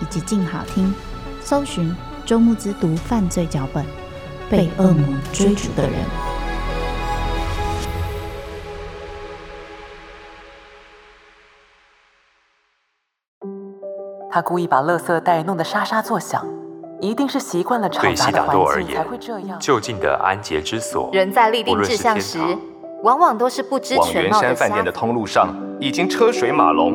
以及静好听，搜寻周慕之读犯罪脚本，被恶魔追逐的人。他故意把垃圾袋弄得沙沙作响，一定是习惯了嘈杂的环境才会这样。就近的安洁之所，人在立定志向时。往往都是不知全貌的。往圆山饭店的通路上已经车水马龙，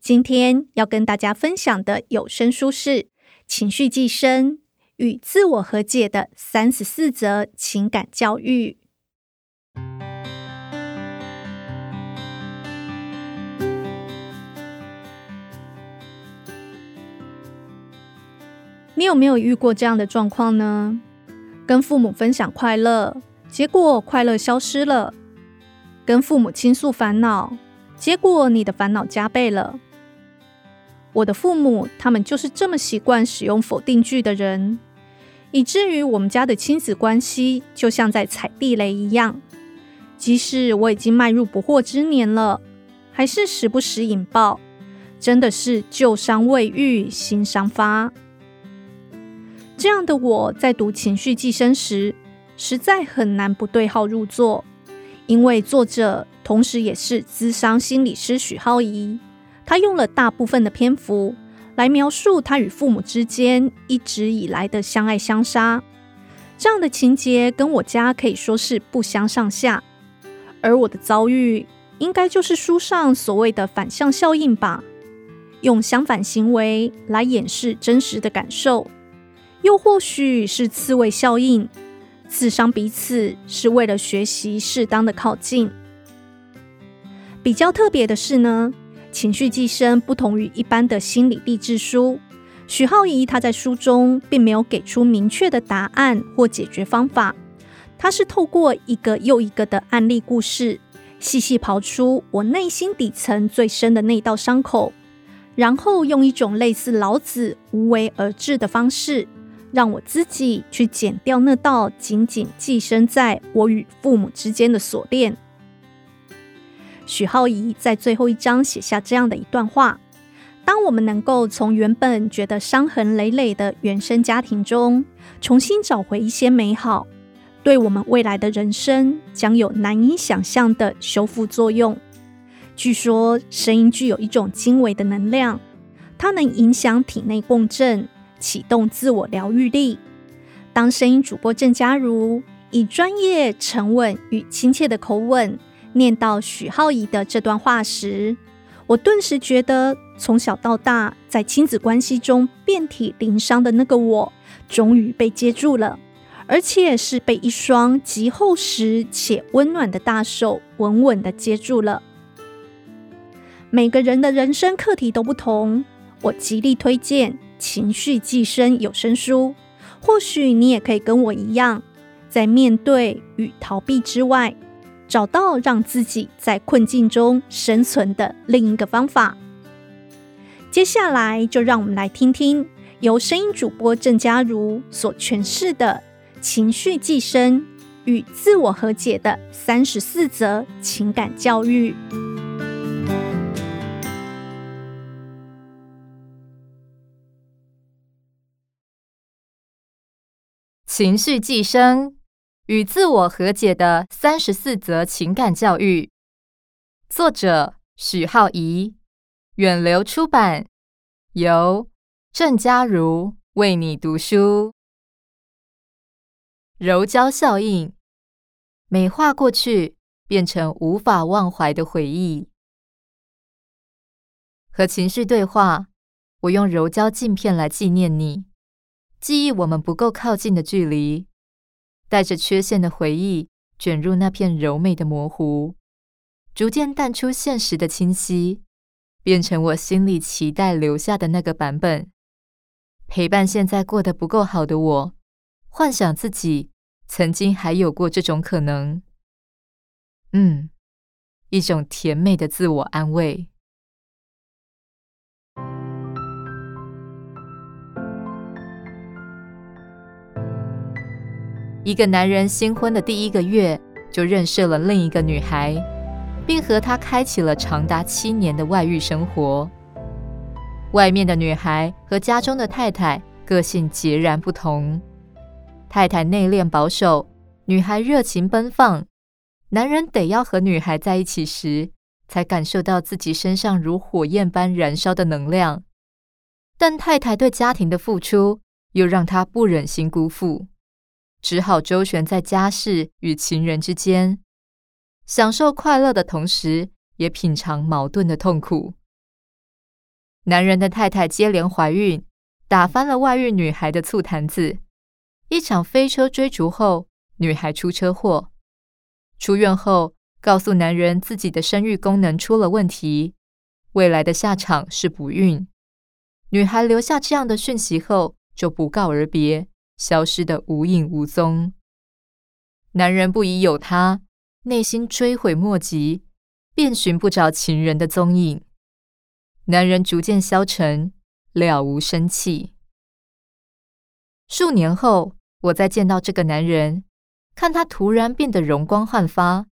今天要跟大家分享的有声书是《情绪寄生与自我和解的三十四则情感教育》。你有没有遇过这样的状况呢？跟父母分享快乐，结果快乐消失了。跟父母倾诉烦恼，结果你的烦恼加倍了。我的父母，他们就是这么习惯使用否定句的人，以至于我们家的亲子关系就像在踩地雷一样。即使我已经迈入不惑之年了，还是时不时引爆，真的是旧伤未愈，新伤发。这样的我在读《情绪寄生》时，实在很难不对号入座。因为作者同时也是咨商心理师许浩宜，他用了大部分的篇幅来描述他与父母之间一直以来的相爱相杀。这样的情节跟我家可以说是不相上下，而我的遭遇应该就是书上所谓的反向效应吧？用相反行为来掩饰真实的感受，又或许是刺猬效应。刺伤彼此是为了学习适当的靠近。比较特别的是呢，情绪寄生不同于一般的心理励志书，许皓宜他在书中并没有给出明确的答案或解决方法，他是透过一个又一个的案例故事，细细刨出我内心底层最深的那道伤口，然后用一种类似老子无为而治的方式。让我自己去剪掉那道紧紧寄生在我与父母之间的锁链。许皓宜在最后一章写下这样的一段话：当我们能够从原本觉得伤痕累累的原生家庭中重新找回一些美好，对我们未来的人生将有难以想象的修复作用。据说声音具有一种精微的能量，它能影响体内共振。启动自我疗愈力。当声音主播郑家如以专业、沉稳与亲切的口吻念到许浩宜的这段话时，我顿时觉得，从小到大在亲子关系中遍体鳞伤的那个我，终于被接住了，而且是被一双极厚实且温暖的大手稳稳的接住了。每个人的人生课题都不同，我极力推荐。情绪寄生有声书，或许你也可以跟我一样，在面对与逃避之外，找到让自己在困境中生存的另一个方法。接下来，就让我们来听听由声音主播郑佳如所诠释的情绪寄生与自我和解的三十四则情感教育。情绪寄生与自我和解的三十四则情感教育，作者许浩宜，远流出版，由郑嘉如为你读书。柔焦效应，美化过去，变成无法忘怀的回忆。和情绪对话，我用柔焦镜片来纪念你。记忆我们不够靠近的距离，带着缺陷的回忆卷入那片柔美的模糊，逐渐淡出现实的清晰，变成我心里期待留下的那个版本，陪伴现在过得不够好的我，幻想自己曾经还有过这种可能。嗯，一种甜美的自我安慰。一个男人新婚的第一个月，就认识了另一个女孩，并和她开启了长达七年的外遇生活。外面的女孩和家中的太太个性截然不同，太太内敛保守，女孩热情奔放。男人得要和女孩在一起时，才感受到自己身上如火焰般燃烧的能量。但太太对家庭的付出，又让他不忍心辜负。只好周旋在家事与情人之间，享受快乐的同时，也品尝矛盾的痛苦。男人的太太接连怀孕，打翻了外遇女孩的醋坛子。一场飞车追逐后，女孩出车祸。出院后，告诉男人自己的生育功能出了问题，未来的下场是不孕。女孩留下这样的讯息后，就不告而别。消失的无影无踪。男人不疑有他，内心追悔莫及，便寻不着情人的踪影。男人逐渐消沉，了无生气。数年后，我再见到这个男人，看他突然变得容光焕发，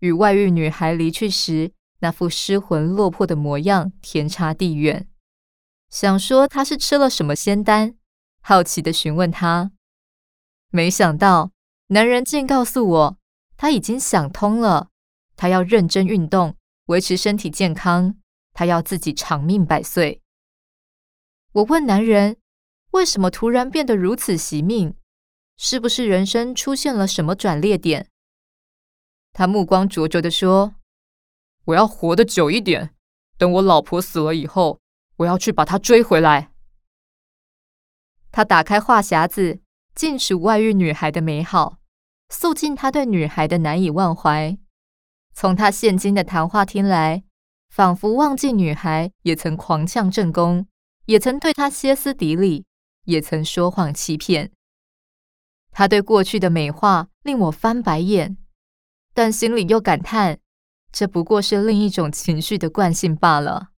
与外遇女孩离去时那副失魂落魄的模样天差地远。想说他是吃了什么仙丹。好奇的询问他，没想到男人竟告诉我，他已经想通了，他要认真运动，维持身体健康，他要自己长命百岁。我问男人，为什么突然变得如此惜命？是不是人生出现了什么转捩点？他目光灼灼地说：“我要活得久一点，等我老婆死了以后，我要去把她追回来。”他打开话匣子，尽数外遇女孩的美好，诉尽他对女孩的难以忘怀。从他现今的谈话听来，仿佛忘记女孩也曾狂抢正宫，也曾对他歇斯底里，也曾说谎欺骗。他对过去的美化令我翻白眼，但心里又感叹，这不过是另一种情绪的惯性罢了。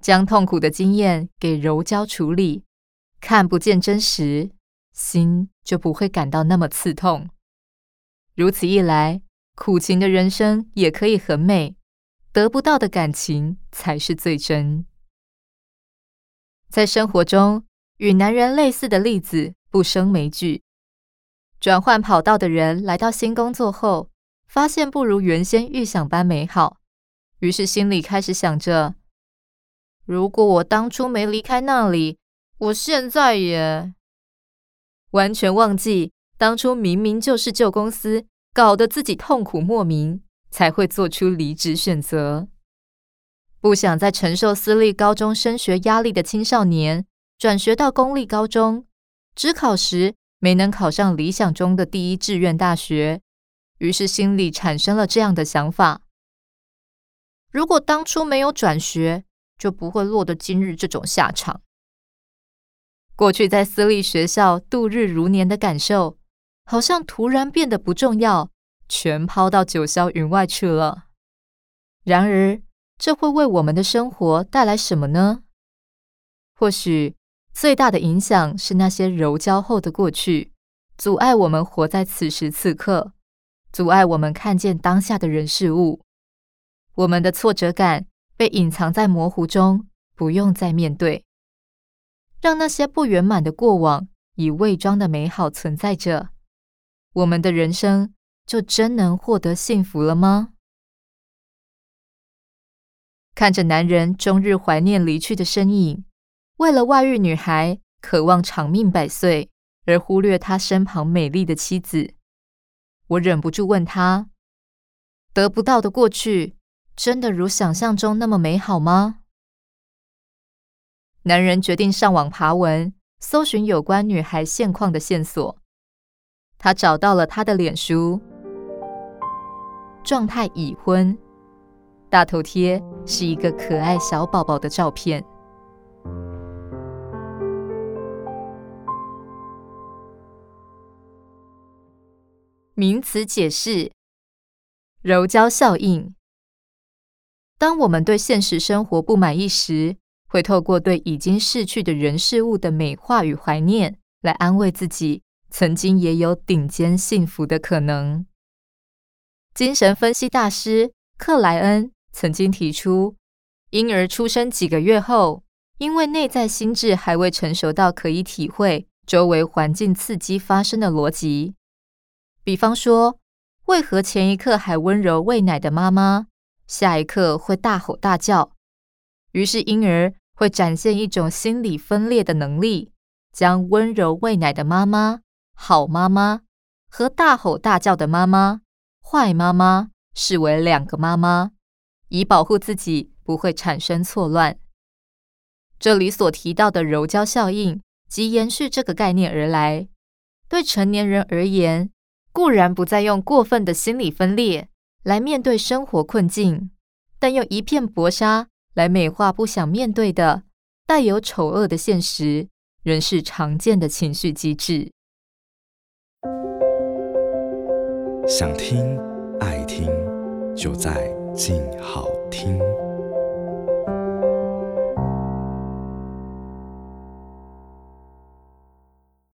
将痛苦的经验给柔焦处理。看不见真实，心就不会感到那么刺痛。如此一来，苦情的人生也可以很美，得不到的感情才是最真。在生活中，与男人类似的例子不胜枚举。转换跑道的人来到新工作后，发现不如原先预想般美好，于是心里开始想着：如果我当初没离开那里。我现在也完全忘记，当初明明就是旧公司搞得自己痛苦莫名，才会做出离职选择。不想再承受私立高中升学压力的青少年，转学到公立高中，只考时没能考上理想中的第一志愿大学，于是心里产生了这样的想法：如果当初没有转学，就不会落得今日这种下场。过去在私立学校度日如年的感受，好像突然变得不重要，全抛到九霄云外去了。然而，这会为我们的生活带来什么呢？或许，最大的影响是那些柔焦后的过去，阻碍我们活在此时此刻，阻碍我们看见当下的人事物。我们的挫折感被隐藏在模糊中，不用再面对，让那些不圆满的过往以伪装的美好存在着。我们的人生就真能获得幸福了吗？看着男人终日怀念离去的身影。为了外遇女孩渴望长命百岁，而忽略他身旁美丽的妻子，我忍不住问他：得不到的过去，真的如想象中那么美好吗？男人决定上网爬文，搜寻有关女孩现况的线索。他找到了她的脸书，状态已婚，大头贴是一个可爱小宝宝的照片。名词解释：柔焦效应。当我们对现实生活不满意时，会透过对已经逝去的人事物的美化与怀念，来安慰自己曾经也有顶尖幸福的可能。精神分析大师克莱恩曾经提出，婴儿出生几个月后，因为内在心智还未成熟到可以体会周围环境刺激发生的逻辑。比方说，为何前一刻还温柔喂奶的妈妈，下一刻会大吼大叫？于是婴儿会展现一种心理分裂的能力，将温柔喂奶的妈妈（好妈妈）和大吼大叫的妈妈（坏妈妈）视为两个妈妈，以保护自己不会产生错乱。这里所提到的柔焦效应，即延续这个概念而来。对成年人而言，固然不再用过分的心理分裂来面对生活困境，但用一片薄纱来美化不想面对的带有丑恶的现实，仍是常见的情绪机制。想听爱听，就在静好听。